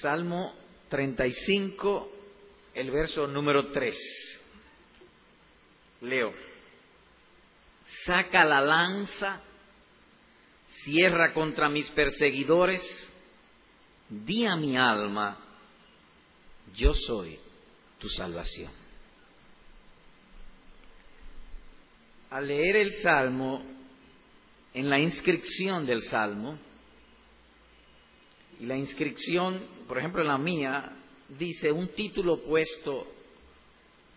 Salmo 35, el verso número 3. Leo. Saca la lanza, cierra contra mis perseguidores, di a mi alma, yo soy tu salvación. Al leer el Salmo, en la inscripción del Salmo, y la inscripción, por ejemplo, en la mía, dice un título puesto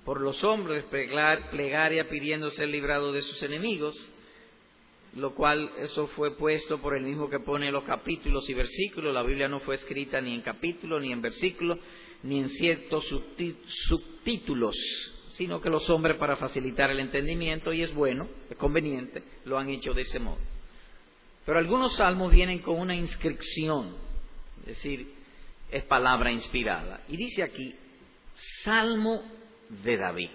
por los hombres, plegaria pidiendo ser librado de sus enemigos, lo cual eso fue puesto por el mismo que pone los capítulos y versículos. La Biblia no fue escrita ni en capítulo, ni en versículo, ni en ciertos subtítulos, sino que los hombres para facilitar el entendimiento, y es bueno, es conveniente, lo han hecho de ese modo. Pero algunos salmos vienen con una inscripción, es decir, es palabra inspirada. Y dice aquí, Salmo de David.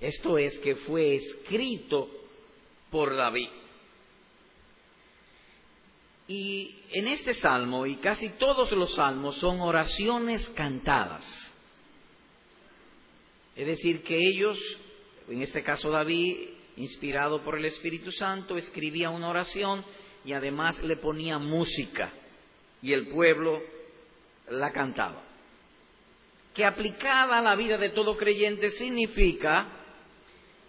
Esto es que fue escrito por David. Y en este salmo, y casi todos los salmos, son oraciones cantadas. Es decir, que ellos, en este caso David, inspirado por el Espíritu Santo, escribía una oración y además le ponía música. Y el pueblo la cantaba. Que aplicada a la vida de todo creyente significa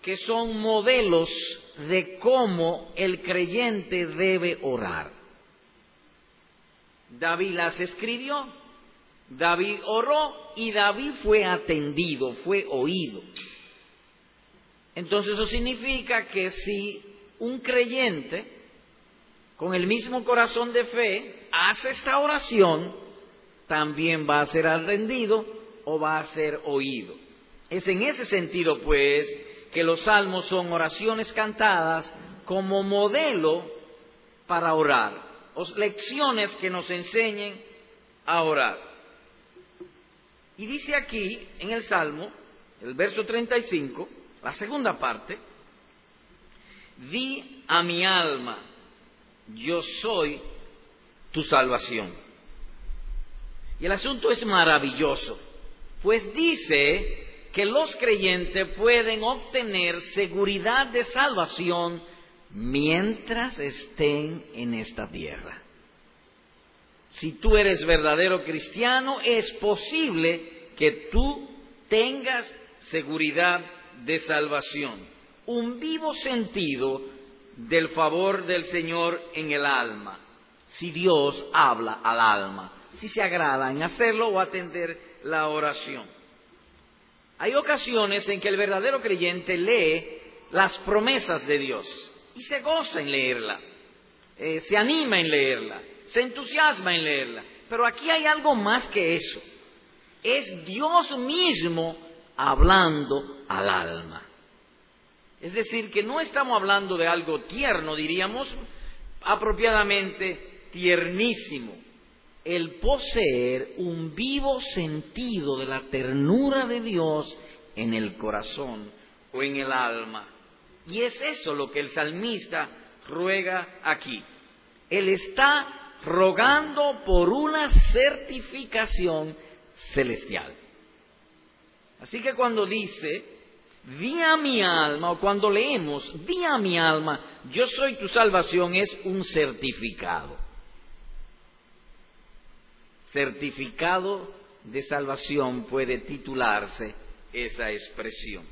que son modelos de cómo el creyente debe orar. David las escribió, David oró y David fue atendido, fue oído. Entonces eso significa que si un creyente con el mismo corazón de fe hace esta oración, también va a ser atendido o va a ser oído. Es en ese sentido, pues, que los salmos son oraciones cantadas como modelo para orar, o lecciones que nos enseñen a orar. Y dice aquí en el Salmo, el verso 35, la segunda parte, di a mi alma, yo soy tu salvación. Y el asunto es maravilloso, pues dice que los creyentes pueden obtener seguridad de salvación mientras estén en esta tierra. Si tú eres verdadero cristiano, es posible que tú tengas seguridad de salvación, un vivo sentido del favor del Señor en el alma, si Dios habla al alma si se agrada en hacerlo o atender la oración. Hay ocasiones en que el verdadero creyente lee las promesas de Dios y se goza en leerla, eh, se anima en leerla, se entusiasma en leerla. Pero aquí hay algo más que eso. Es Dios mismo hablando al alma. Es decir, que no estamos hablando de algo tierno, diríamos apropiadamente tiernísimo el poseer un vivo sentido de la ternura de Dios en el corazón o en el alma. Y es eso lo que el salmista ruega aquí. Él está rogando por una certificación celestial. Así que cuando dice, di a mi alma, o cuando leemos, di a mi alma, yo soy tu salvación, es un certificado certificado de salvación puede titularse esa expresión.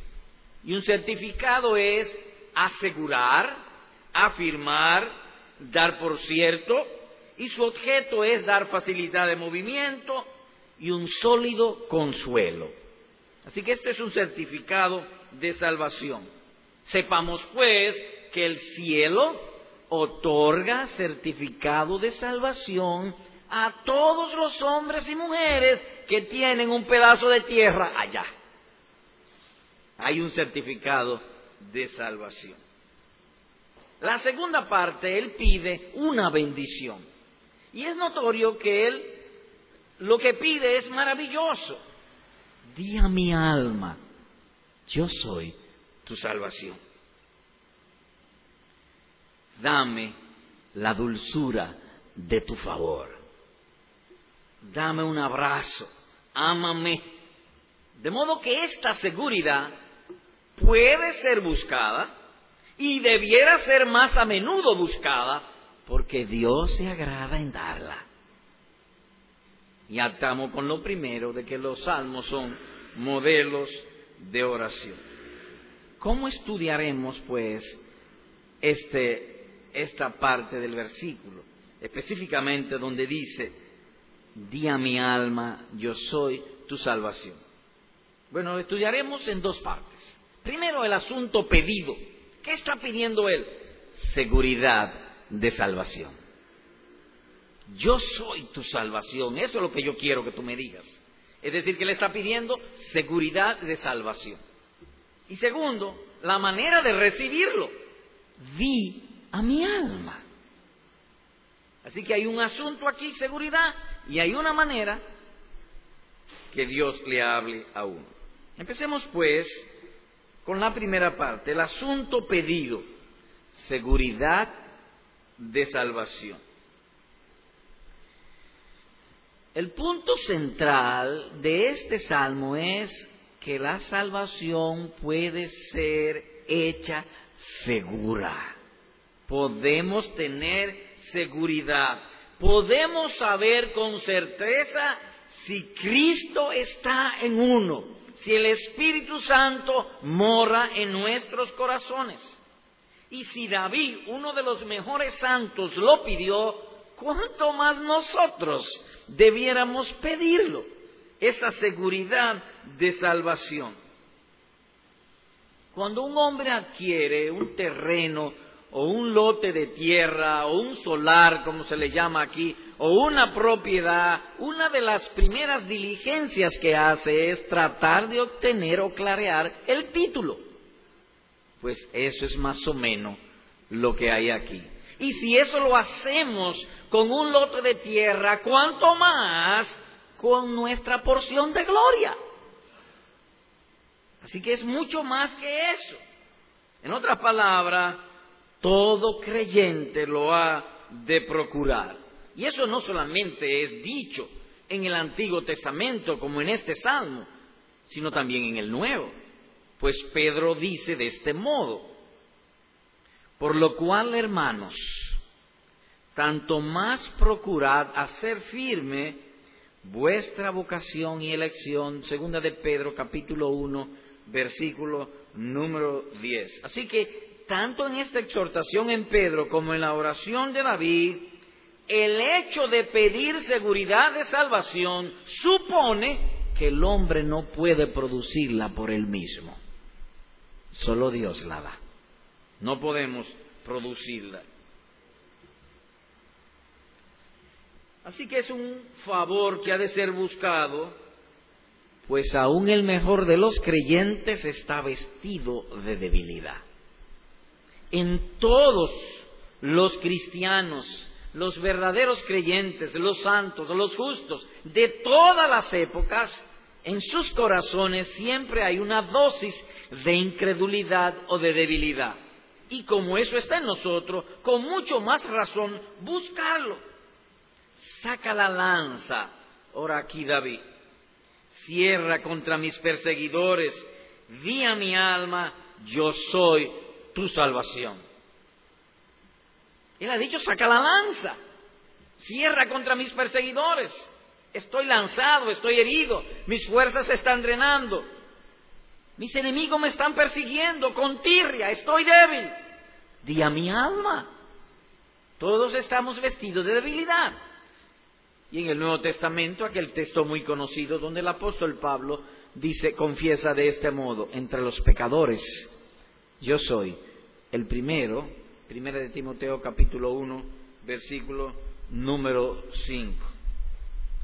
Y un certificado es asegurar, afirmar, dar por cierto, y su objeto es dar facilidad de movimiento y un sólido consuelo. Así que este es un certificado de salvación. Sepamos pues que el cielo otorga certificado de salvación a todos los hombres y mujeres que tienen un pedazo de tierra allá. Hay un certificado de salvación. La segunda parte, Él pide una bendición. Y es notorio que Él lo que pide es maravilloso. Di a mi alma, yo soy tu salvación. Dame la dulzura de tu favor. Dame un abrazo, ámame. De modo que esta seguridad puede ser buscada y debiera ser más a menudo buscada porque Dios se agrada en darla. Y atamos con lo primero de que los salmos son modelos de oración. ¿Cómo estudiaremos, pues, este, esta parte del versículo? Específicamente donde dice, di a mi alma, yo soy tu salvación. Bueno, lo estudiaremos en dos partes. Primero, el asunto pedido. ¿Qué está pidiendo él? Seguridad de salvación. Yo soy tu salvación. Eso es lo que yo quiero que tú me digas. Es decir, que le está pidiendo seguridad de salvación. Y segundo, la manera de recibirlo. Di a mi alma. Así que hay un asunto aquí, seguridad, y hay una manera que Dios le hable a uno. Empecemos pues con la primera parte, el asunto pedido, seguridad de salvación. El punto central de este salmo es que la salvación puede ser hecha segura. Podemos tener seguridad. Podemos saber con certeza si Cristo está en uno, si el Espíritu Santo mora en nuestros corazones. Y si David, uno de los mejores santos, lo pidió, ¿cuánto más nosotros debiéramos pedirlo? Esa seguridad de salvación. Cuando un hombre adquiere un terreno o un lote de tierra o un solar, como se le llama aquí, o una propiedad, una de las primeras diligencias que hace es tratar de obtener o clarear el título. Pues eso es más o menos lo que hay aquí. Y si eso lo hacemos con un lote de tierra, ¿cuánto más con nuestra porción de gloria? Así que es mucho más que eso. En otras palabras, todo creyente lo ha de procurar. Y eso no solamente es dicho en el Antiguo Testamento como en este Salmo, sino también en el Nuevo. Pues Pedro dice de este modo, por lo cual, hermanos, tanto más procurad hacer firme vuestra vocación y elección, segunda de Pedro capítulo 1, versículo número 10. Así que, tanto en esta exhortación en Pedro como en la oración de David, el hecho de pedir seguridad de salvación supone que el hombre no puede producirla por él mismo. Solo Dios la da. No podemos producirla. Así que es un favor que ha de ser buscado, pues aún el mejor de los creyentes está vestido de debilidad. En todos los cristianos, los verdaderos creyentes, los santos, los justos, de todas las épocas, en sus corazones siempre hay una dosis de incredulidad o de debilidad. Y como eso está en nosotros, con mucho más razón, buscarlo. Saca la lanza, ora aquí David, cierra contra mis perseguidores, di a mi alma, yo soy tu salvación. Él ha dicho, saca la lanza, cierra contra mis perseguidores. Estoy lanzado, estoy herido, mis fuerzas se están drenando. Mis enemigos me están persiguiendo con tirria, estoy débil. Di a mi alma. Todos estamos vestidos de debilidad. Y en el Nuevo Testamento, aquel texto muy conocido donde el apóstol Pablo dice, confiesa de este modo, entre los pecadores, yo soy el primero, primera de Timoteo capítulo 1, versículo número 5.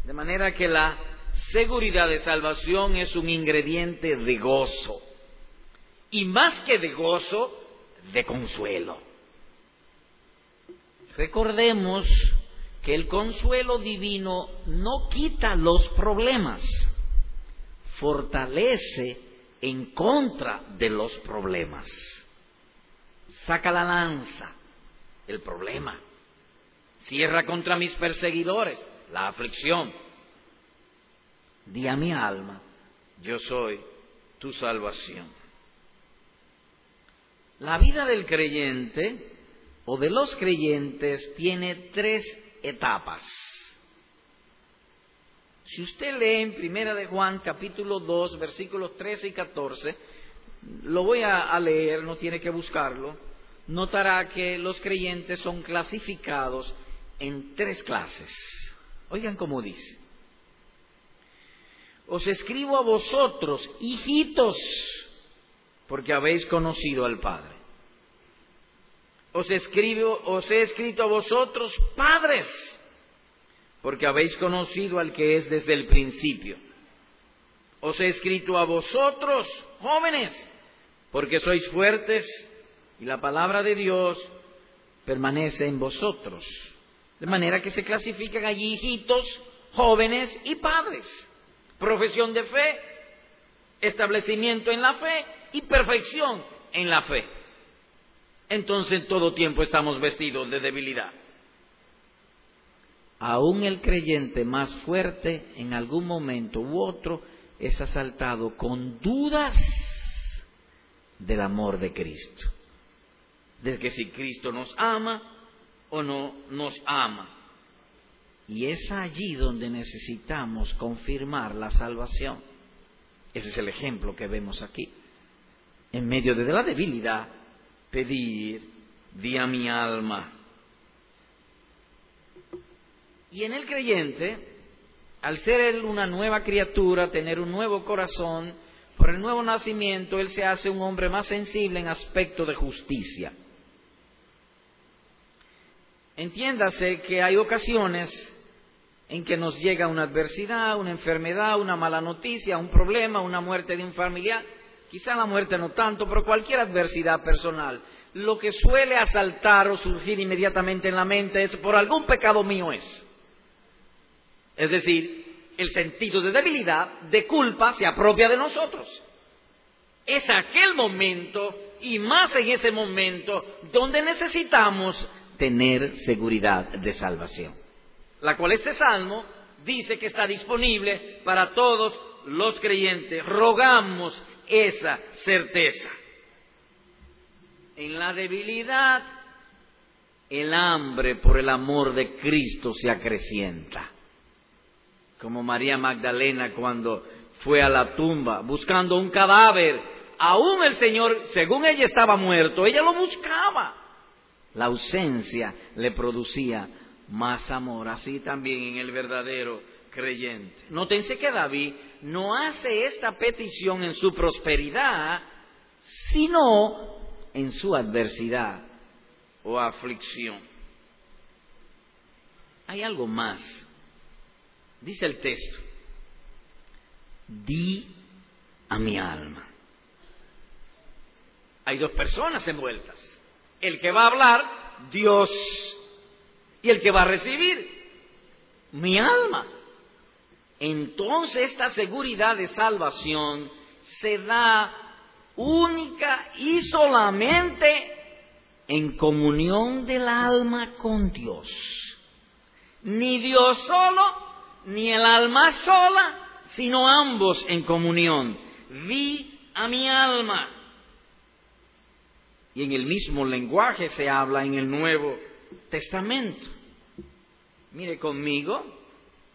De manera que la seguridad de salvación es un ingrediente de gozo. Y más que de gozo, de consuelo. Recordemos que el consuelo divino no quita los problemas, fortalece en contra de los problemas. Saca la lanza, el problema. Cierra contra mis perseguidores, la aflicción. Di a mi alma, yo soy tu salvación. La vida del creyente o de los creyentes tiene tres etapas. Si usted lee en Primera de Juan capítulo 2 versículos 13 y 14, lo voy a, a leer, no tiene que buscarlo, notará que los creyentes son clasificados en tres clases. Oigan cómo dice. Os escribo a vosotros, hijitos, porque habéis conocido al Padre. Os escribo, os he escrito a vosotros, padres, porque habéis conocido al que es desde el principio. Os he escrito a vosotros, jóvenes, porque sois fuertes y la palabra de Dios permanece en vosotros. De manera que se clasifican allí hijitos, jóvenes y padres. Profesión de fe, establecimiento en la fe y perfección en la fe. Entonces en todo tiempo estamos vestidos de debilidad. Aún el creyente más fuerte en algún momento u otro es asaltado con dudas del amor de Cristo. De que si Cristo nos ama o no nos ama. Y es allí donde necesitamos confirmar la salvación. Ese es el ejemplo que vemos aquí. En medio de la debilidad, pedir, di a mi alma, y en el creyente, al ser él una nueva criatura, tener un nuevo corazón, por el nuevo nacimiento, él se hace un hombre más sensible en aspecto de justicia. Entiéndase que hay ocasiones en que nos llega una adversidad, una enfermedad, una mala noticia, un problema, una muerte de un familiar, quizá la muerte no tanto, pero cualquier adversidad personal. Lo que suele asaltar o surgir inmediatamente en la mente es por algún pecado mío es. Es decir, el sentido de debilidad, de culpa, se apropia de nosotros. Es aquel momento, y más en ese momento, donde necesitamos tener seguridad de salvación. La cual este salmo dice que está disponible para todos los creyentes. Rogamos esa certeza. En la debilidad, el hambre por el amor de Cristo se acrecienta como María Magdalena cuando fue a la tumba buscando un cadáver. Aún el Señor, según ella estaba muerto, ella lo buscaba. La ausencia le producía más amor, así también en el verdadero creyente. Nótense que David no hace esta petición en su prosperidad, sino en su adversidad o aflicción. Hay algo más Dice el texto, di a mi alma. Hay dos personas envueltas. El que va a hablar, Dios, y el que va a recibir, mi alma. Entonces esta seguridad de salvación se da única y solamente en comunión del alma con Dios. Ni Dios solo, ni el alma sola, sino ambos en comunión. Vi a mi alma. Y en el mismo lenguaje se habla en el Nuevo Testamento. Mire conmigo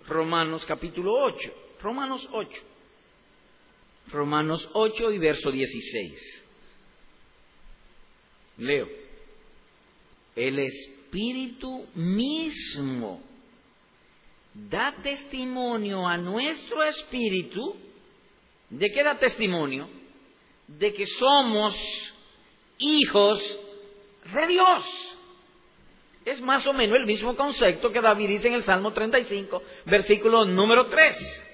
Romanos capítulo 8. Romanos 8. Romanos 8 y verso 16. Leo. El Espíritu mismo da testimonio a nuestro espíritu, ¿de qué da testimonio? De que somos hijos de Dios. Es más o menos el mismo concepto que David dice en el Salmo 35, versículo número 3.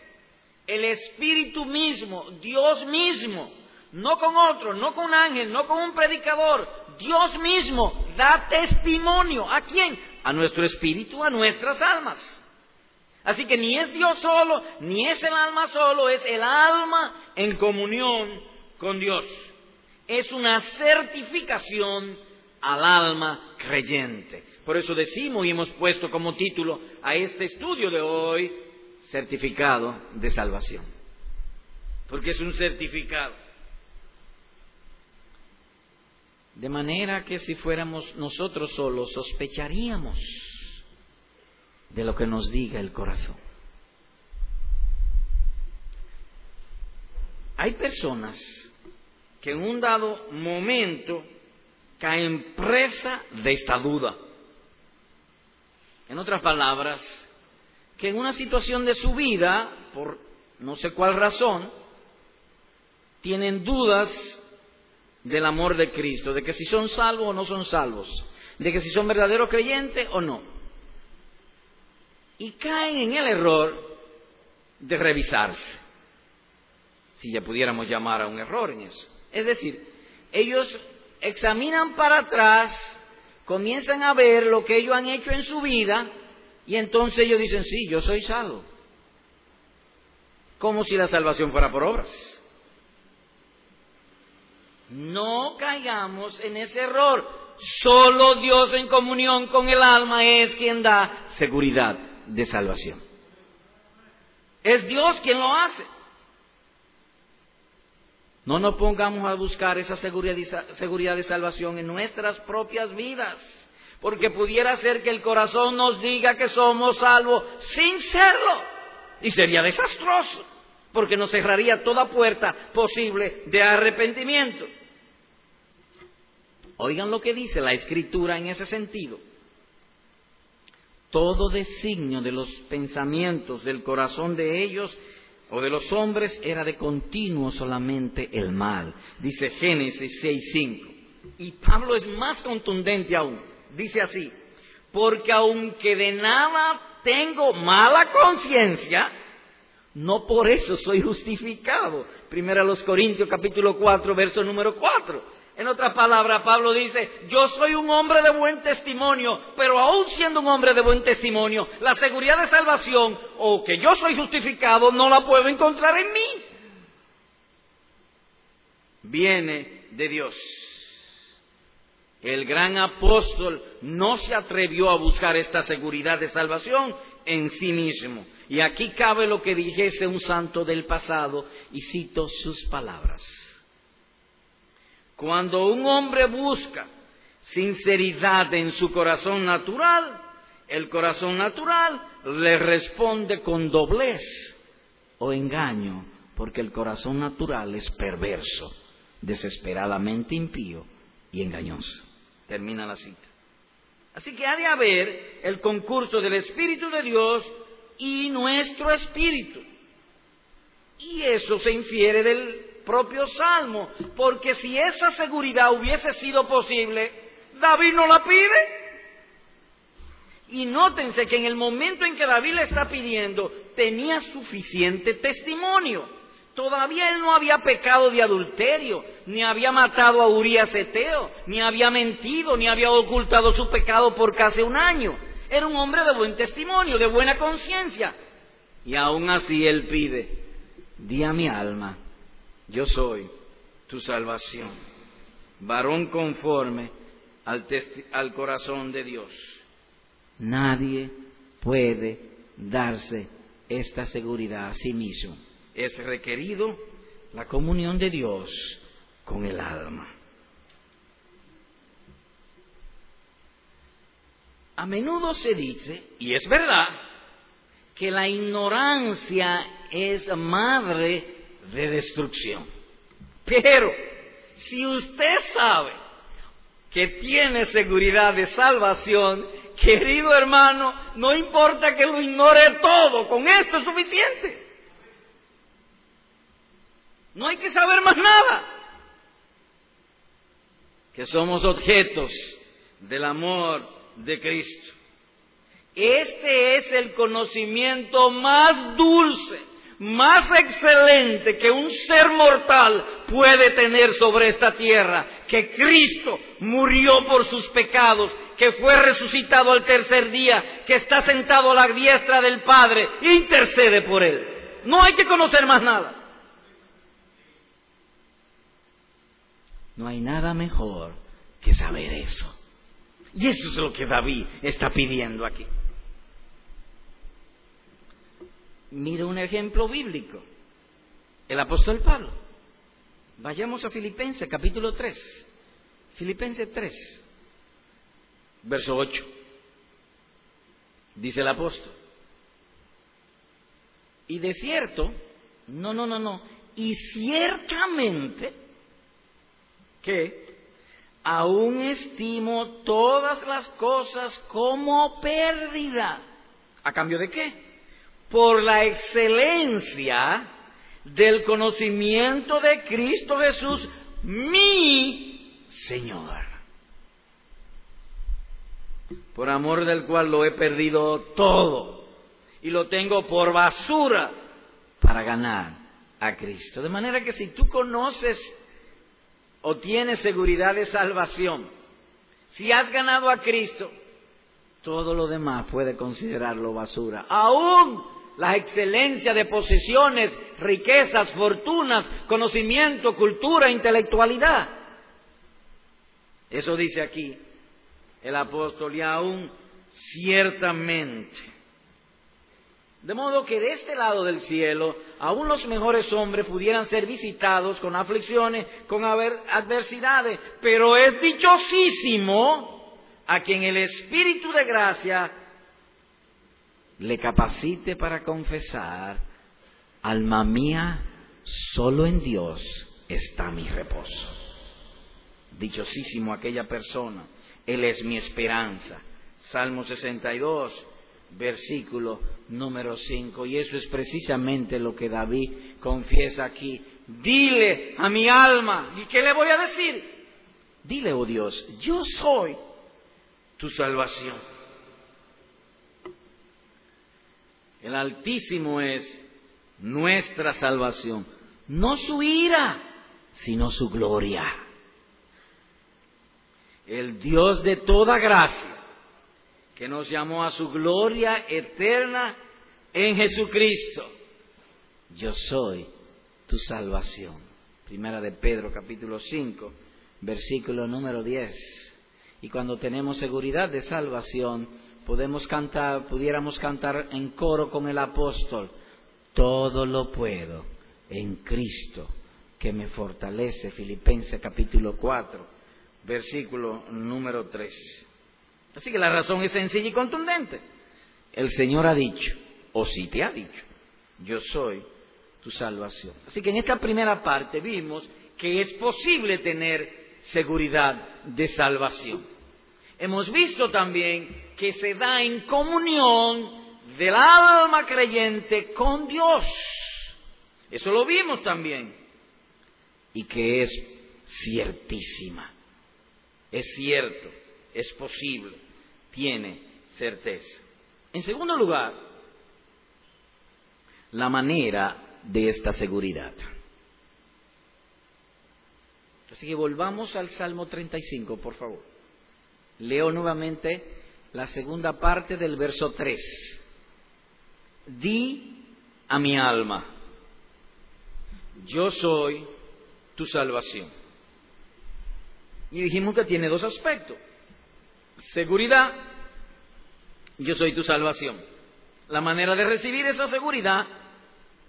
El Espíritu mismo, Dios mismo, no con otro, no con un ángel, no con un predicador, Dios mismo da testimonio. ¿A quién? A nuestro espíritu, a nuestras almas. Así que ni es Dios solo, ni es el alma solo, es el alma en comunión con Dios. Es una certificación al alma creyente. Por eso decimos y hemos puesto como título a este estudio de hoy, certificado de salvación. Porque es un certificado. De manera que si fuéramos nosotros solos, sospecharíamos de lo que nos diga el corazón. Hay personas que en un dado momento caen presa de esta duda. En otras palabras, que en una situación de su vida, por no sé cuál razón, tienen dudas del amor de Cristo, de que si son salvos o no son salvos, de que si son verdaderos creyentes o no. Y caen en el error de revisarse, si ya pudiéramos llamar a un error en eso. Es decir, ellos examinan para atrás, comienzan a ver lo que ellos han hecho en su vida y entonces ellos dicen, sí, yo soy salvo. Como si la salvación fuera por obras. No caigamos en ese error. Solo Dios en comunión con el alma es quien da seguridad de salvación. Es Dios quien lo hace. No nos pongamos a buscar esa seguridad de salvación en nuestras propias vidas, porque pudiera ser que el corazón nos diga que somos salvos sin serlo, y sería desastroso, porque nos cerraría toda puerta posible de arrepentimiento. Oigan lo que dice la escritura en ese sentido. Todo designio de los pensamientos del corazón de ellos o de los hombres era de continuo solamente el mal. Dice Génesis 6.5. Y Pablo es más contundente aún. Dice así, porque aunque de nada tengo mala conciencia, no por eso soy justificado. Primero a los Corintios capítulo 4, verso número 4. En otras palabras, Pablo dice, yo soy un hombre de buen testimonio, pero aún siendo un hombre de buen testimonio, la seguridad de salvación o que yo soy justificado no la puedo encontrar en mí. Viene de Dios. El gran apóstol no se atrevió a buscar esta seguridad de salvación en sí mismo. Y aquí cabe lo que dijese un santo del pasado, y cito sus palabras. Cuando un hombre busca sinceridad en su corazón natural, el corazón natural le responde con doblez o engaño, porque el corazón natural es perverso, desesperadamente impío y engañoso. Termina la cita. Así que ha de haber el concurso del Espíritu de Dios y nuestro Espíritu. Y eso se infiere del propio Salmo, porque si esa seguridad hubiese sido posible, David no la pide. Y nótense que en el momento en que David le está pidiendo, tenía suficiente testimonio. Todavía él no había pecado de adulterio, ni había matado a Urias Eteo, ni había mentido, ni había ocultado su pecado por casi un año. Era un hombre de buen testimonio, de buena conciencia. Y aún así él pide, di a mi alma, yo soy tu salvación, varón conforme al, al corazón de Dios. Nadie puede darse esta seguridad a sí mismo. Es requerido la comunión de Dios con el alma. A menudo se dice, y es verdad, que la ignorancia es madre de destrucción. Pero si usted sabe que tiene seguridad de salvación, querido hermano, no importa que lo ignore todo, con esto es suficiente. No hay que saber más nada. Que somos objetos del amor de Cristo. Este es el conocimiento más dulce más excelente que un ser mortal puede tener sobre esta tierra, que Cristo murió por sus pecados, que fue resucitado al tercer día, que está sentado a la diestra del Padre, intercede por él. No hay que conocer más nada. No hay nada mejor que saber eso. Y eso es lo que David está pidiendo aquí. Mire un ejemplo bíblico. El apóstol Pablo. Vayamos a Filipenses capítulo 3. Filipenses 3, verso 8. Dice el apóstol. Y de cierto, no, no, no, no, y ciertamente que aún estimo todas las cosas como pérdida. ¿A cambio de qué? Por la excelencia del conocimiento de Cristo Jesús, mi Señor. Por amor del cual lo he perdido todo y lo tengo por basura para ganar a Cristo. De manera que si tú conoces o tienes seguridad de salvación, si has ganado a Cristo, todo lo demás puede considerarlo basura. Aún la excelencia de posesiones, riquezas, fortunas, conocimiento, cultura, intelectualidad. Eso dice aquí el apóstol y aún ciertamente de modo que de este lado del cielo, aún los mejores hombres pudieran ser visitados con aflicciones, con adversidades, pero es dichosísimo a quien el Espíritu de gracia le capacite para confesar, alma mía, solo en Dios está mi reposo. Dichosísimo aquella persona, Él es mi esperanza. Salmo 62, versículo número 5. Y eso es precisamente lo que David confiesa aquí. Dile a mi alma, ¿y qué le voy a decir? Dile, oh Dios, yo soy tu salvación. El Altísimo es nuestra salvación, no su ira, sino su gloria. El Dios de toda gracia que nos llamó a su gloria eterna en Jesucristo. Yo soy tu salvación. Primera de Pedro capítulo 5, versículo número 10. Y cuando tenemos seguridad de salvación, podemos cantar, pudiéramos cantar en coro con el apóstol, todo lo puedo en Cristo que me fortalece. Filipenses capítulo 4, versículo número 3. Así que la razón es sencilla y contundente. El Señor ha dicho, o si te ha dicho, yo soy tu salvación. Así que en esta primera parte vimos que es posible tener seguridad de salvación. Hemos visto también que se da en comunión del alma creyente con Dios. Eso lo vimos también. Y que es ciertísima. Es cierto, es posible tiene certeza. En segundo lugar, la manera de esta seguridad. Así que volvamos al Salmo 35, por favor. Leo nuevamente la segunda parte del verso 3. Di a mi alma, yo soy tu salvación. Y dijimos que tiene dos aspectos seguridad, yo soy tu salvación. La manera de recibir esa seguridad,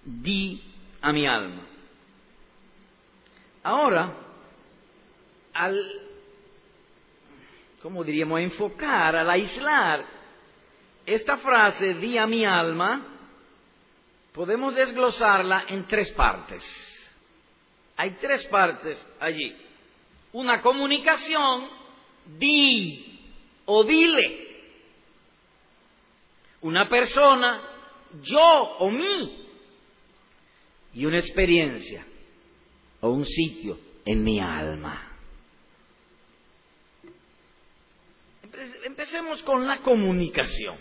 di a mi alma. Ahora, al, ¿cómo diríamos?, enfocar, al aislar esta frase, di a mi alma, podemos desglosarla en tres partes. Hay tres partes allí. Una comunicación, di o dile. Una persona, yo o mí. Y una experiencia o un sitio en mi alma. Empecemos con la comunicación.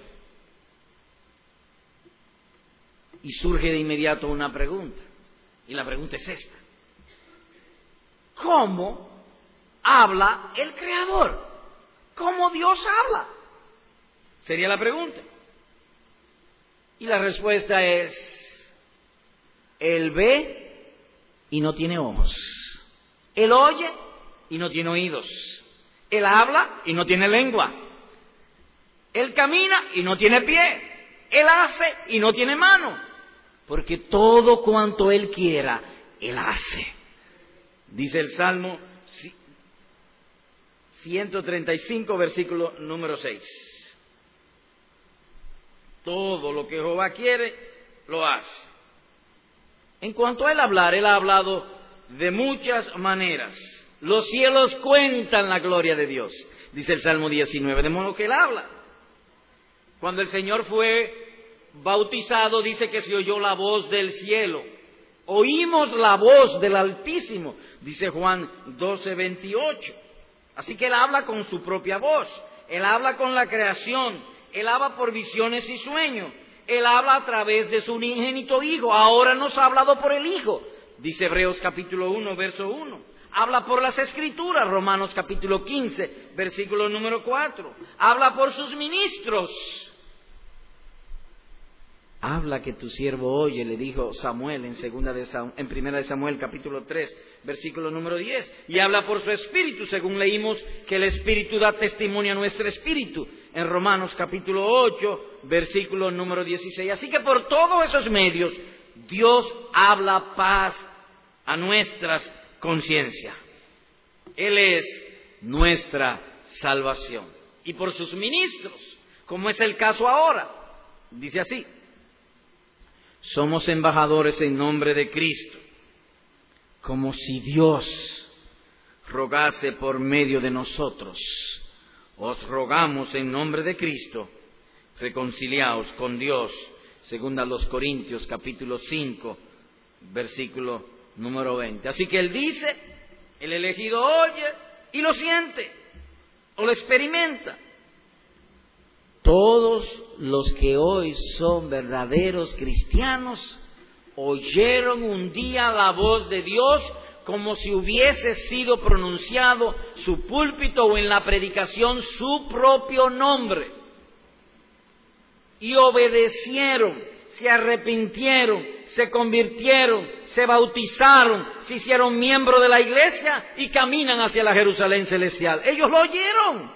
Y surge de inmediato una pregunta. Y la pregunta es esta. ¿Cómo habla el Creador? ¿Cómo Dios habla? Sería la pregunta. Y la respuesta es, Él ve y no tiene ojos. Él oye y no tiene oídos. Él habla y no tiene lengua. Él camina y no tiene pie. Él hace y no tiene mano. porque todo cuanto Él quiera, Él hace. Dice el Salmo 135, versículo número 6. Todo lo que Jehová quiere, lo hace. En cuanto a él hablar, él ha hablado de muchas maneras. Los cielos cuentan la gloria de Dios, dice el Salmo 19, de modo que él habla. Cuando el Señor fue bautizado, dice que se oyó la voz del cielo. Oímos la voz del Altísimo, dice Juan 12, 28. Así que él habla con su propia voz, él habla con la creación, él habla por visiones y sueños, él habla a través de su unigénito Hijo, ahora nos ha hablado por el Hijo, dice Hebreos capítulo 1, verso 1. Habla por las escrituras, Romanos capítulo 15, versículo número 4. Habla por sus ministros, Habla que tu siervo oye, le dijo Samuel en, segunda de en primera de Samuel capítulo 3, versículo número 10. Y habla por su espíritu, según leímos que el espíritu da testimonio a nuestro espíritu en Romanos capítulo 8, versículo número 16. Así que por todos esos medios Dios habla paz a nuestras conciencias. Él es nuestra salvación. Y por sus ministros, como es el caso ahora, dice así, somos embajadores en nombre de Cristo, como si Dios rogase por medio de nosotros. Os rogamos en nombre de Cristo, reconciliaos con Dios, según a los Corintios capítulo 5, versículo número 20. Así que Él dice, el elegido oye y lo siente, o lo experimenta. Todos los que hoy son verdaderos cristianos oyeron un día la voz de Dios como si hubiese sido pronunciado su púlpito o en la predicación su propio nombre. Y obedecieron, se arrepintieron, se convirtieron, se bautizaron, se hicieron miembros de la iglesia y caminan hacia la Jerusalén celestial. Ellos lo oyeron.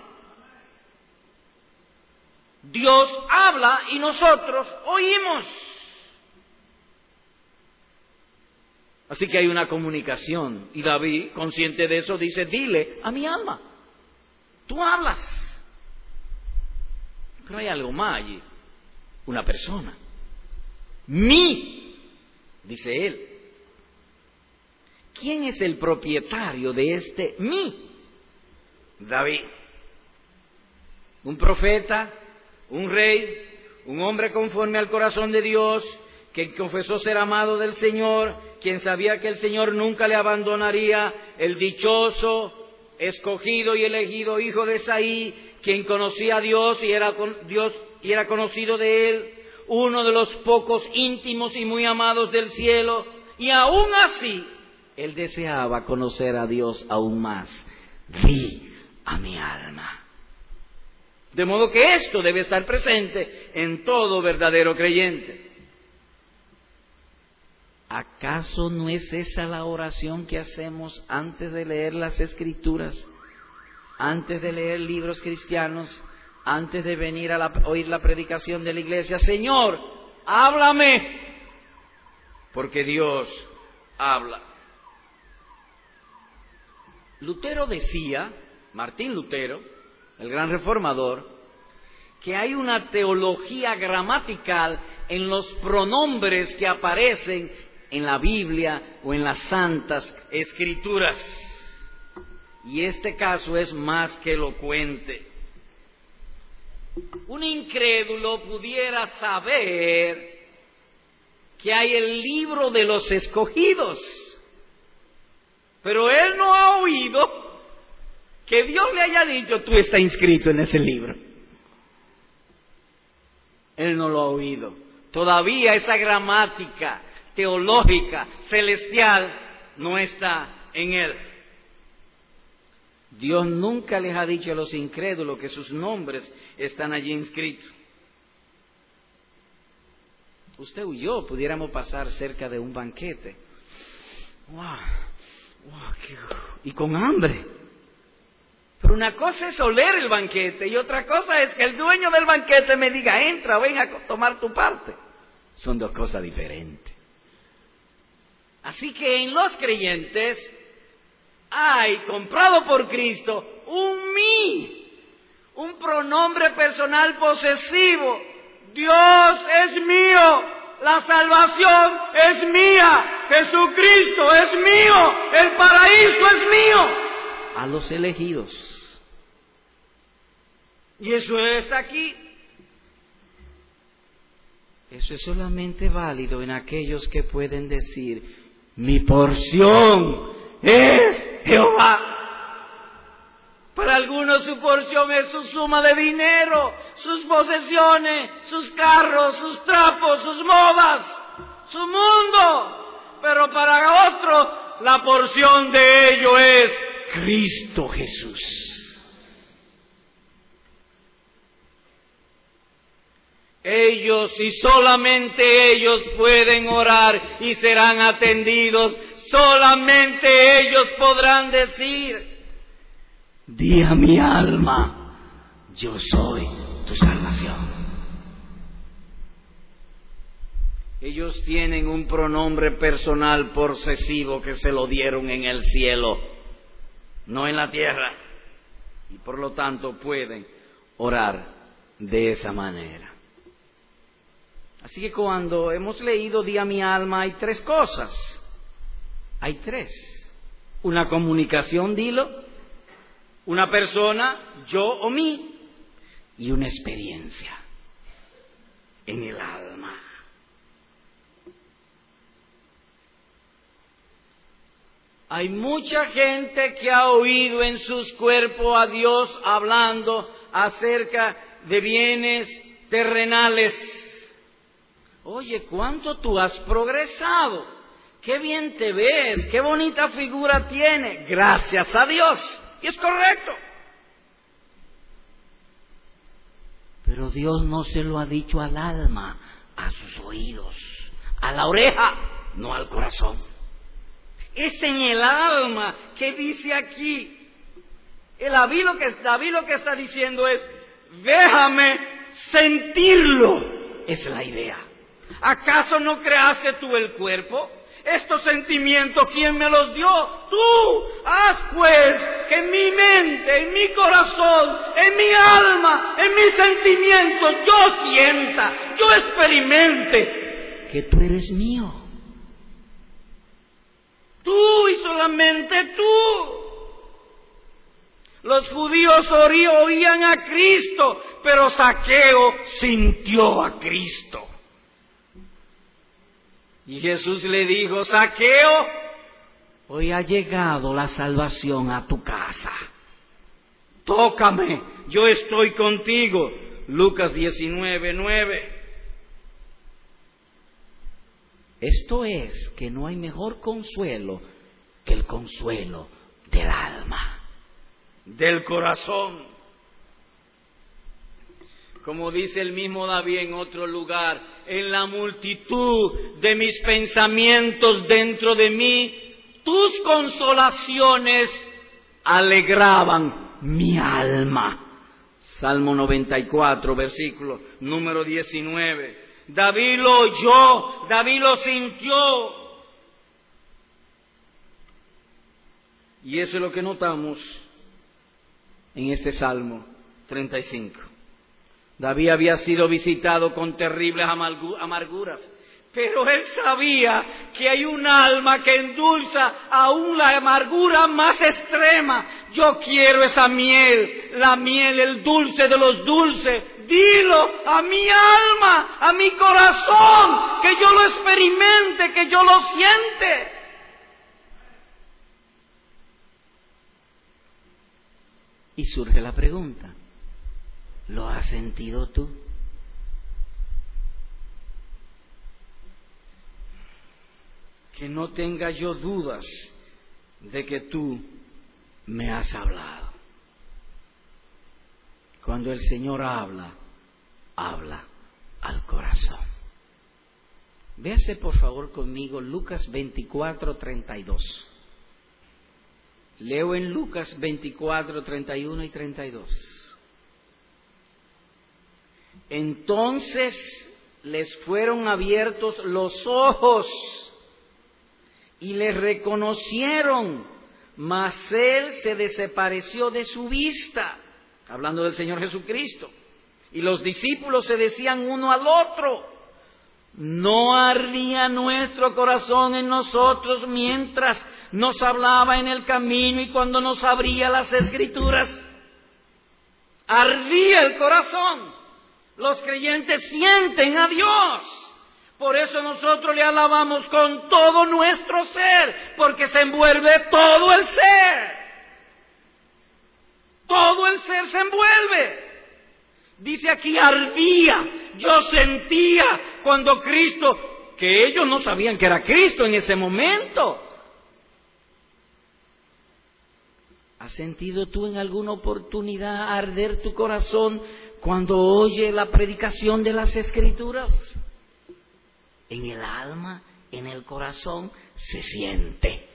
Dios habla y nosotros oímos. Así que hay una comunicación. Y David, consciente de eso, dice, dile a mi alma, tú hablas. Pero hay algo más allí, una persona. Mi, dice él. ¿Quién es el propietario de este mi? David. Un profeta un rey, un hombre conforme al corazón de Dios, que confesó ser amado del Señor, quien sabía que el Señor nunca le abandonaría, el dichoso, escogido y elegido hijo de Saí, quien conocía a Dios y era Dios y era conocido de él, uno de los pocos íntimos y muy amados del cielo, y aún así él deseaba conocer a Dios aún más. Vi a mi alma. De modo que esto debe estar presente en todo verdadero creyente. ¿Acaso no es esa la oración que hacemos antes de leer las escrituras, antes de leer libros cristianos, antes de venir a oír la predicación de la iglesia? Señor, háblame, porque Dios habla. Lutero decía, Martín Lutero, el gran reformador, que hay una teología gramatical en los pronombres que aparecen en la Biblia o en las santas escrituras. Y este caso es más que elocuente. Un incrédulo pudiera saber que hay el libro de los escogidos, pero él no ha oído que Dios le haya dicho, tú estás inscrito en ese libro. Él no lo ha oído. Todavía esa gramática teológica, celestial, no está en él. Dios nunca les ha dicho a los incrédulos que sus nombres están allí inscritos. Usted y yo pudiéramos pasar cerca de un banquete. ¡Wow! y con hambre. Pero una cosa es oler el banquete y otra cosa es que el dueño del banquete me diga, entra, ven a tomar tu parte. son dos cosas diferentes. Así que en los creyentes hay, comprado por Cristo, un mí, un pronombre personal posesivo. Dios es mío, la salvación es mía, Jesucristo es mío, el paraíso es mío. A los elegidos. Y eso es aquí. Eso es solamente válido en aquellos que pueden decir, mi porción es Jehová. Para algunos su porción es su suma de dinero, sus posesiones, sus carros, sus trapos, sus modas, su mundo. Pero para otros la porción de ello es Cristo Jesús. Ellos y solamente ellos pueden orar y serán atendidos. Solamente ellos podrán decir, di a mi alma, yo soy tu salvación. Ellos tienen un pronombre personal posesivo que se lo dieron en el cielo, no en la tierra. Y por lo tanto pueden orar de esa manera. Así que cuando hemos leído Día mi alma hay tres cosas. Hay tres. Una comunicación, dilo. Una persona, yo o mí. Y una experiencia en el alma. Hay mucha gente que ha oído en sus cuerpos a Dios hablando acerca de bienes terrenales Oye, ¿cuánto tú has progresado? Qué bien te ves, qué bonita figura tiene. Gracias a Dios. Y es correcto. Pero Dios no se lo ha dicho al alma, a sus oídos, a la oreja, no al corazón. Es en el alma que dice aquí. El David lo que, David lo que está diciendo es, déjame sentirlo. Es la idea. ¿Acaso no creaste tú el cuerpo? Estos sentimientos, ¿quién me los dio? Tú. Haz pues que en mi mente, en mi corazón, en mi alma, en mis sentimientos, yo sienta, yo experimente que tú eres mío. Tú y solamente tú. Los judíos oían a Cristo, pero Saqueo sintió a Cristo. Y Jesús le dijo, Saqueo, hoy ha llegado la salvación a tu casa. Tócame, yo estoy contigo. Lucas 19, 9. Esto es que no hay mejor consuelo que el consuelo del alma, del corazón. Como dice el mismo David en otro lugar, en la multitud de mis pensamientos dentro de mí, tus consolaciones alegraban mi alma. Salmo 94, versículo número 19. David lo oyó, David lo sintió. Y eso es lo que notamos en este Salmo 35. David había sido visitado con terribles amarguras, pero él sabía que hay un alma que endulza aún la amargura más extrema. Yo quiero esa miel, la miel, el dulce de los dulces. Dilo a mi alma, a mi corazón, que yo lo experimente, que yo lo siente. Y surge la pregunta, ¿Lo has sentido tú? Que no tenga yo dudas de que tú me has hablado. Cuando el Señor habla, habla al corazón. Véase por favor conmigo Lucas 24, 32. Leo en Lucas 24, 31 y 32. Entonces les fueron abiertos los ojos y le reconocieron, mas él se desapareció de su vista, hablando del Señor Jesucristo. Y los discípulos se decían uno al otro, no ardía nuestro corazón en nosotros mientras nos hablaba en el camino y cuando nos abría las escrituras. Ardía el corazón. Los creyentes sienten a Dios. Por eso nosotros le alabamos con todo nuestro ser, porque se envuelve todo el ser. Todo el ser se envuelve. Dice aquí ardía. Yo sentía cuando Cristo, que ellos no sabían que era Cristo en ese momento. ¿Has sentido tú en alguna oportunidad arder tu corazón cuando oye la predicación de las escrituras? en el alma, en el corazón, se siente.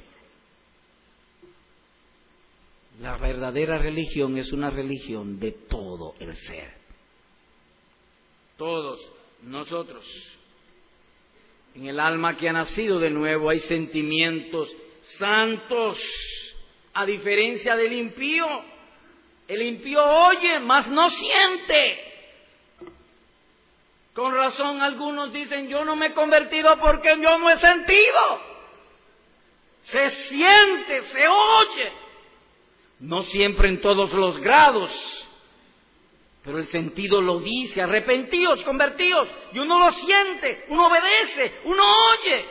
La verdadera religión es una religión de todo el ser. Todos nosotros. En el alma que ha nacido de nuevo hay sentimientos santos, a diferencia del impío. El impío oye, mas no siente. Con razón algunos dicen, yo no me he convertido porque yo no he sentido. Se siente, se oye. No siempre en todos los grados, pero el sentido lo dice, arrepentidos, convertidos, y uno lo siente, uno obedece, uno oye.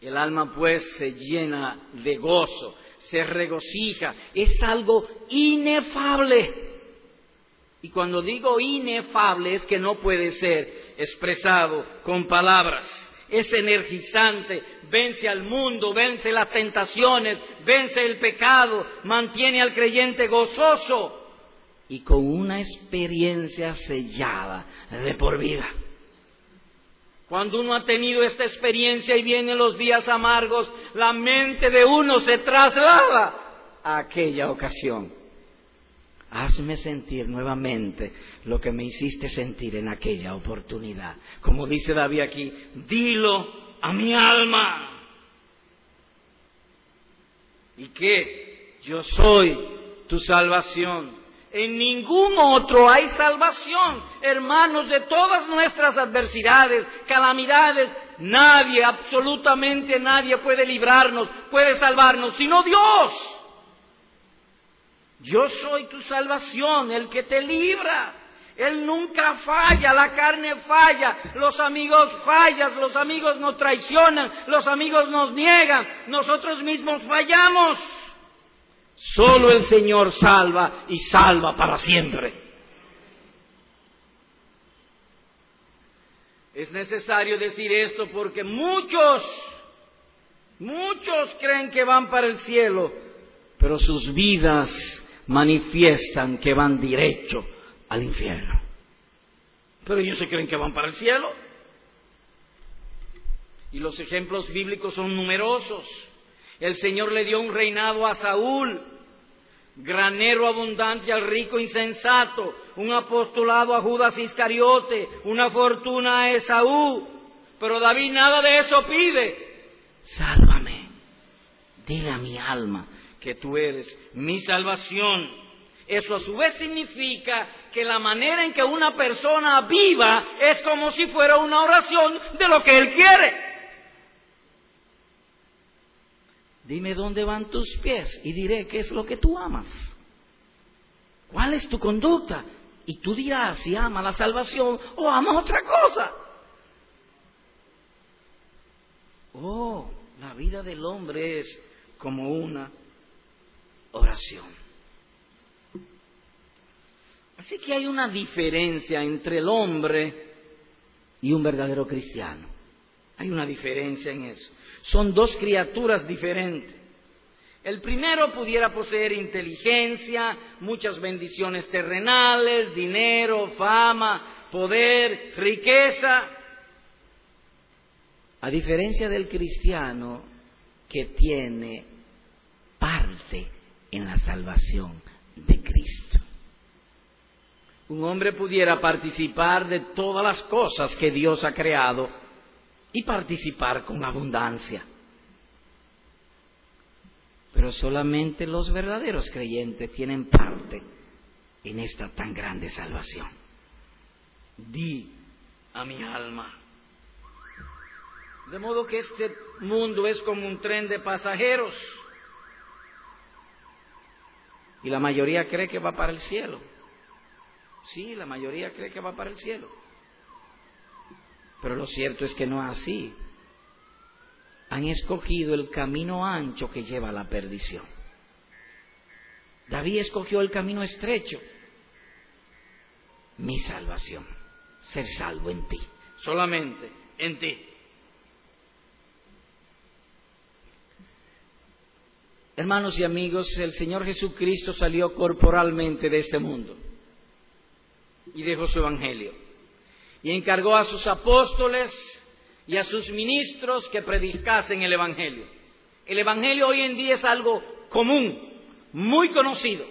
El alma pues se llena de gozo, se regocija, es algo inefable. Y cuando digo inefable es que no puede ser expresado con palabras. Es energizante, vence al mundo, vence las tentaciones, vence el pecado, mantiene al creyente gozoso y con una experiencia sellada de por vida. Cuando uno ha tenido esta experiencia y vienen los días amargos, la mente de uno se traslada a aquella ocasión hazme sentir nuevamente lo que me hiciste sentir en aquella oportunidad. Como dice David aquí, dilo a mi alma. ¿Y qué? Yo soy tu salvación. En ningún otro hay salvación. Hermanos, de todas nuestras adversidades, calamidades, nadie, absolutamente nadie puede librarnos, puede salvarnos, sino Dios. Yo soy tu salvación, el que te libra. Él nunca falla, la carne falla, los amigos fallan, los amigos nos traicionan, los amigos nos niegan, nosotros mismos fallamos. Solo el Señor salva y salva para siempre. Es necesario decir esto porque muchos, muchos creen que van para el cielo, pero sus vidas manifiestan que van derecho al infierno. Pero ellos se creen que van para el cielo. Y los ejemplos bíblicos son numerosos. El Señor le dio un reinado a Saúl, granero abundante al rico insensato, un apostolado a Judas Iscariote, una fortuna a Esaú. Pero David nada de eso pide. Sálvame, dile a mi alma que tú eres mi salvación. Eso a su vez significa que la manera en que una persona viva es como si fuera una oración de lo que Él quiere. Dime dónde van tus pies y diré qué es lo que tú amas. ¿Cuál es tu conducta? Y tú dirás si ama la salvación o ama otra cosa. Oh, la vida del hombre es como una oración. Así que hay una diferencia entre el hombre y un verdadero cristiano. Hay una diferencia en eso. Son dos criaturas diferentes. El primero pudiera poseer inteligencia, muchas bendiciones terrenales, dinero, fama, poder, riqueza. A diferencia del cristiano que tiene parte en la salvación de Cristo. un hombre pudiera participar de todas las cosas que Dios ha creado y participar con abundancia. Pero solamente los verdaderos creyentes tienen parte en esta tan grande salvación. Di a mi alma. De modo que este mundo es como un tren de pasajeros y la mayoría cree que va para el cielo. Sí, la mayoría cree que va para el cielo. Pero lo cierto es que no es así. Han escogido el camino ancho que lleva a la perdición. David escogió el camino estrecho. Mi salvación, ser salvo en ti, solamente en ti. Hermanos y amigos, el Señor Jesucristo salió corporalmente de este mundo y dejó su evangelio. Y encargó a sus apóstoles y a sus ministros que predicasen el evangelio. El evangelio hoy en día es algo común, muy conocido.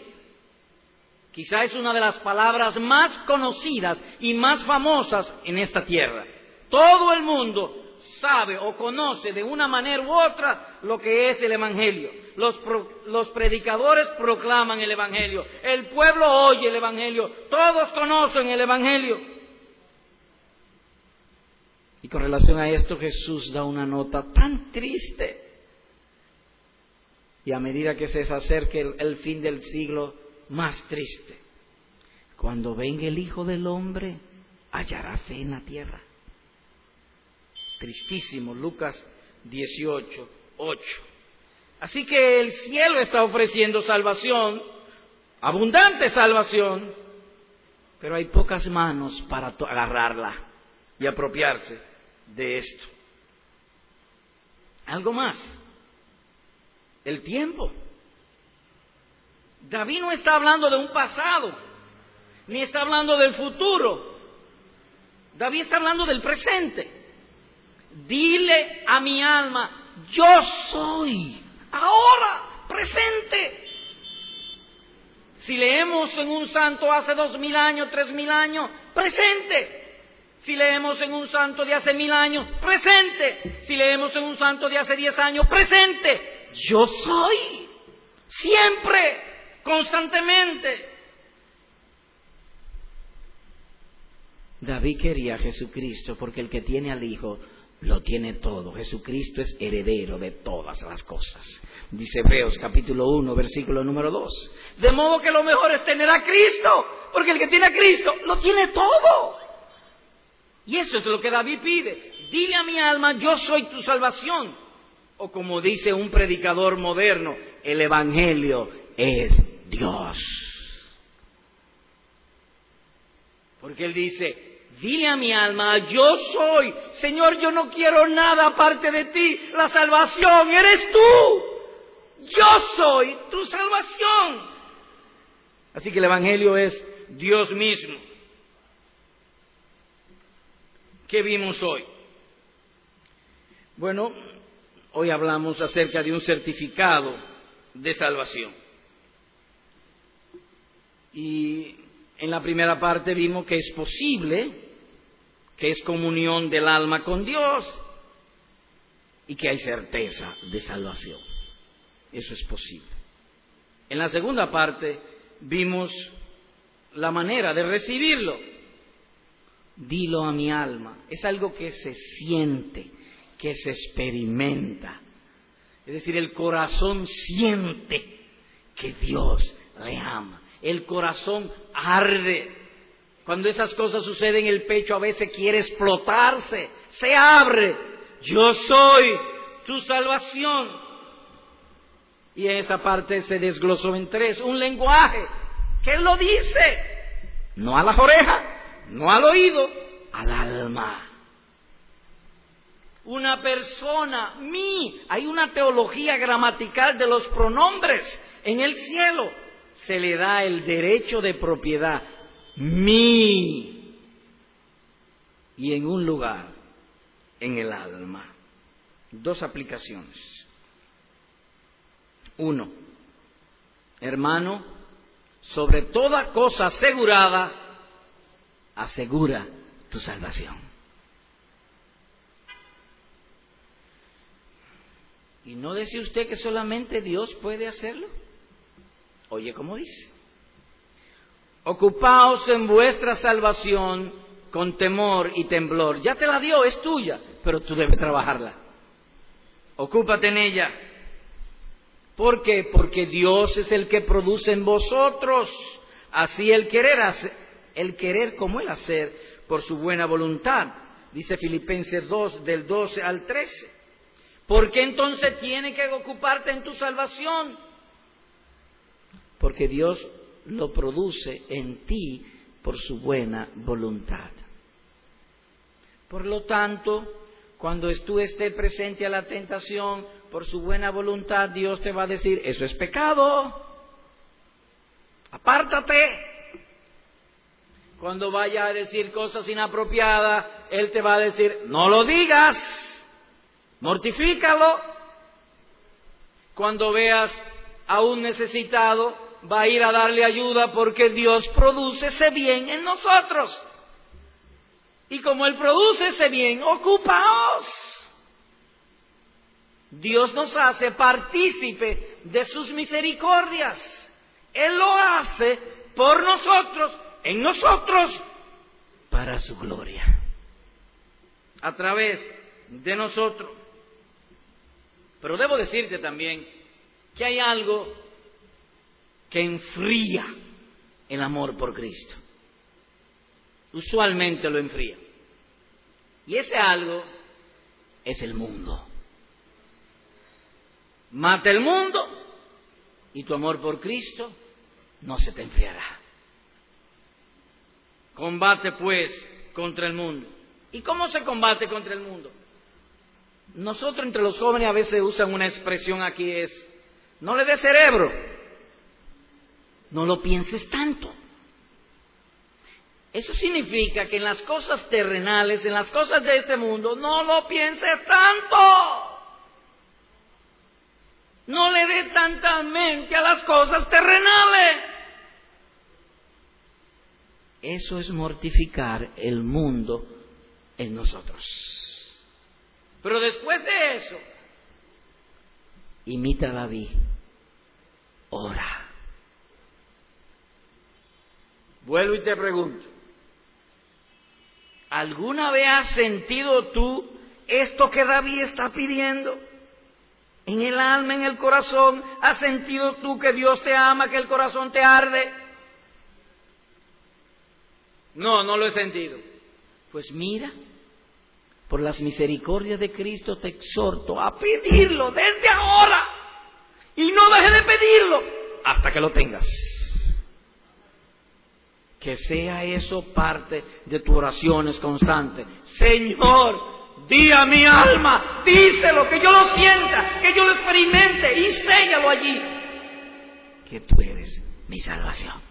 Quizá es una de las palabras más conocidas y más famosas en esta tierra. Todo el mundo sabe o conoce de una manera u otra lo que es el Evangelio. Los, los, predicadores proclaman el Evangelio, el pueblo oye el Evangelio, todos conocen el Evangelio. Y con relación a esto Jesús da una nota tan triste. Y a medida que se acerque el, el fin del siglo, más triste. Cuando venga el Hijo del Hombre, hallará fe en la tierra tristísimo, Lucas 18, 8. Así que el cielo está ofreciendo salvación, abundante salvación, pero hay pocas manos para agarrarla y apropiarse de esto. Algo más, el tiempo. David no está hablando de un pasado, ni está hablando del futuro. David está hablando del presente. Dile a mi alma, yo soy, ahora, presente. Si leemos en un santo hace dos mil años, tres mil años, presente. Si leemos en un santo de hace mil años, presente. Si leemos en un santo de hace diez años, presente. Yo soy. Siempre, constantemente. David quería a Jesucristo porque el que tiene al Hijo lo tiene todo. Jesucristo es heredero de todas las cosas. Dice Hebreos capítulo 1, versículo número 2. De modo que lo mejor es tener a Cristo, porque el que tiene a Cristo lo tiene todo. Y eso es lo que David pide. Dile a mi alma, yo soy tu salvación. O como dice un predicador moderno, el Evangelio es Dios. Porque él dice, Dile a mi alma, yo soy, Señor, yo no quiero nada aparte de ti, la salvación eres tú. Yo soy tu salvación. Así que el Evangelio es Dios mismo. ¿Qué vimos hoy? Bueno, hoy hablamos acerca de un certificado de salvación. Y en la primera parte vimos que es posible que es comunión del alma con Dios y que hay certeza de salvación. Eso es posible. En la segunda parte vimos la manera de recibirlo. Dilo a mi alma. Es algo que se siente, que se experimenta. Es decir, el corazón siente que Dios le ama. El corazón arde cuando esas cosas suceden, el pecho a veces quiere explotarse, se abre. Yo soy tu salvación. Y en esa parte se desglosó en tres. Un lenguaje. ¿Qué lo dice? No a las orejas, no al oído, al alma. Una persona, mí. Hay una teología gramatical de los pronombres. En el cielo se le da el derecho de propiedad mi y en un lugar en el alma. Dos aplicaciones. Uno, hermano, sobre toda cosa asegurada, asegura tu salvación. ¿Y no decía usted que solamente Dios puede hacerlo? Oye, ¿cómo dice? Ocupaos en vuestra salvación con temor y temblor. Ya te la dio, es tuya, pero tú debes trabajarla. Ocúpate en ella. ¿Por qué? Porque Dios es el que produce en vosotros así el querer, el querer como el hacer por su buena voluntad. Dice Filipenses 2 del 12 al 13. ¿Por qué entonces tiene que ocuparte en tu salvación? Porque Dios lo produce en ti por su buena voluntad. Por lo tanto, cuando tú estés presente a la tentación, por su buena voluntad, Dios te va a decir, eso es pecado, apártate. Cuando vaya a decir cosas inapropiadas, Él te va a decir, no lo digas, mortifícalo. Cuando veas a un necesitado, va a ir a darle ayuda porque Dios produce ese bien en nosotros. Y como Él produce ese bien, ocupaos. Dios nos hace partícipe de sus misericordias. Él lo hace por nosotros, en nosotros, para su gloria. A través de nosotros. Pero debo decirte también que hay algo que enfría el amor por Cristo. Usualmente lo enfría. Y ese algo es el mundo. Mata el mundo y tu amor por Cristo no se te enfriará. Combate pues contra el mundo. ¿Y cómo se combate contra el mundo? Nosotros entre los jóvenes a veces usan una expresión aquí es, no le dé cerebro, no lo pienses tanto. Eso significa que en las cosas terrenales, en las cosas de este mundo, no lo pienses tanto. No le dé tanta mente a las cosas terrenales. Eso es mortificar el mundo en nosotros. Pero después de eso, imita a David, ora. Vuelvo y te pregunto, ¿alguna vez has sentido tú esto que David está pidiendo? En el alma, en el corazón, ¿has sentido tú que Dios te ama, que el corazón te arde? No, no lo he sentido. Pues mira, por las misericordias de Cristo te exhorto a pedirlo desde ahora. Y no dejes de pedirlo hasta que lo tengas. Que sea eso parte de tus oraciones constantes. Señor, di a mi alma, díselo, que yo lo sienta, que yo lo experimente y séllalo allí. Que tú eres mi salvación.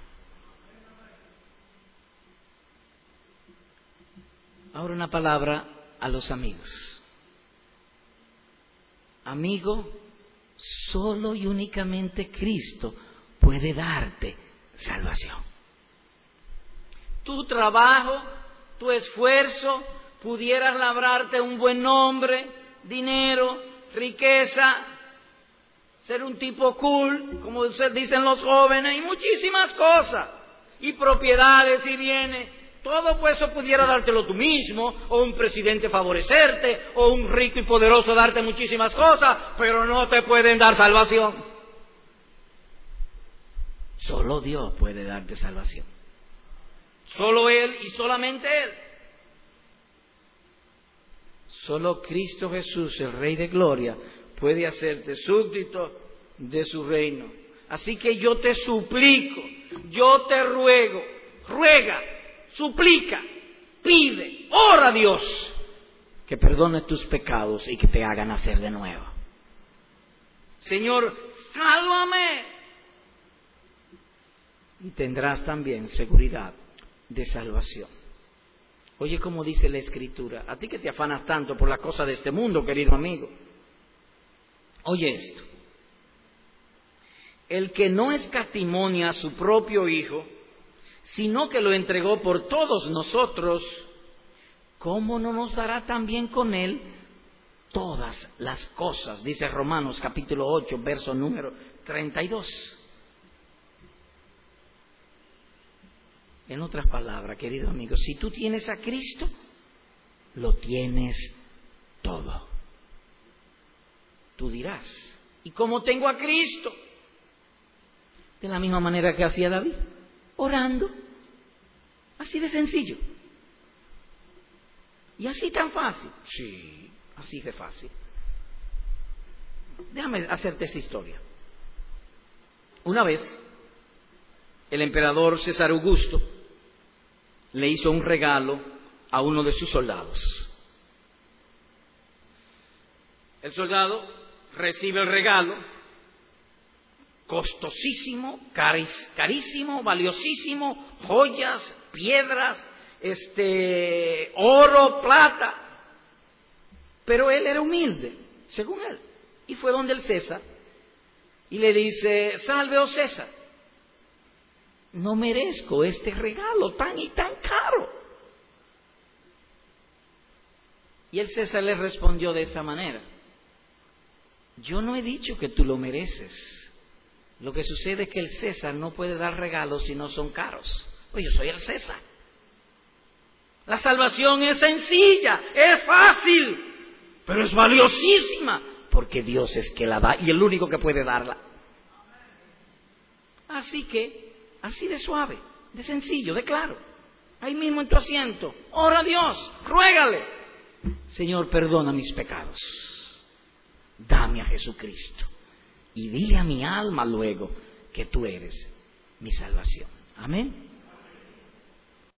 Ahora una palabra a los amigos. Amigo, solo y únicamente Cristo puede darte salvación tu trabajo, tu esfuerzo, pudieras labrarte un buen nombre, dinero, riqueza, ser un tipo cool, como dicen los jóvenes, y muchísimas cosas, y propiedades y bienes. Todo pues eso pudiera dártelo tú mismo, o un presidente favorecerte, o un rico y poderoso darte muchísimas cosas, pero no te pueden dar salvación. Solo Dios puede darte salvación. Solo Él y solamente Él. Solo Cristo Jesús, el Rey de Gloria, puede hacerte súbdito de su reino. Así que yo te suplico, yo te ruego, ruega, suplica, pide, ora a Dios que perdone tus pecados y que te haga nacer de nuevo. Señor, sálvame. Y tendrás también seguridad de salvación. Oye, como dice la Escritura, a ti que te afanas tanto por las cosas de este mundo, querido amigo. Oye esto. El que no escatimonia a su propio Hijo, sino que lo entregó por todos nosotros, ¿cómo no nos dará también con él todas las cosas? Dice Romanos capítulo 8, verso número 32. En otras palabras, querido amigo, si tú tienes a Cristo, lo tienes todo. Tú dirás, ¿y cómo tengo a Cristo? De la misma manera que hacía David, orando. Así de sencillo. ¿Y así tan fácil? Sí, así de fácil. Déjame hacerte esa historia. Una vez, el emperador César Augusto le hizo un regalo a uno de sus soldados. El soldado recibe el regalo, costosísimo, carísimo, valiosísimo, joyas, piedras, este, oro, plata. Pero él era humilde, según él. Y fue donde el César y le dice, salve, oh César no merezco este regalo tan y tan caro. Y el César le respondió de esta manera, yo no he dicho que tú lo mereces. Lo que sucede es que el César no puede dar regalos si no son caros. Pues yo soy el César. La salvación es sencilla, es fácil, pero es valiosísima, porque Dios es que la da y el único que puede darla. Así que Así de suave, de sencillo, de claro. Ahí mismo en tu asiento. Ora a Dios, ruégale. Señor, perdona mis pecados. Dame a Jesucristo. Y dile a mi alma luego que tú eres mi salvación. Amén.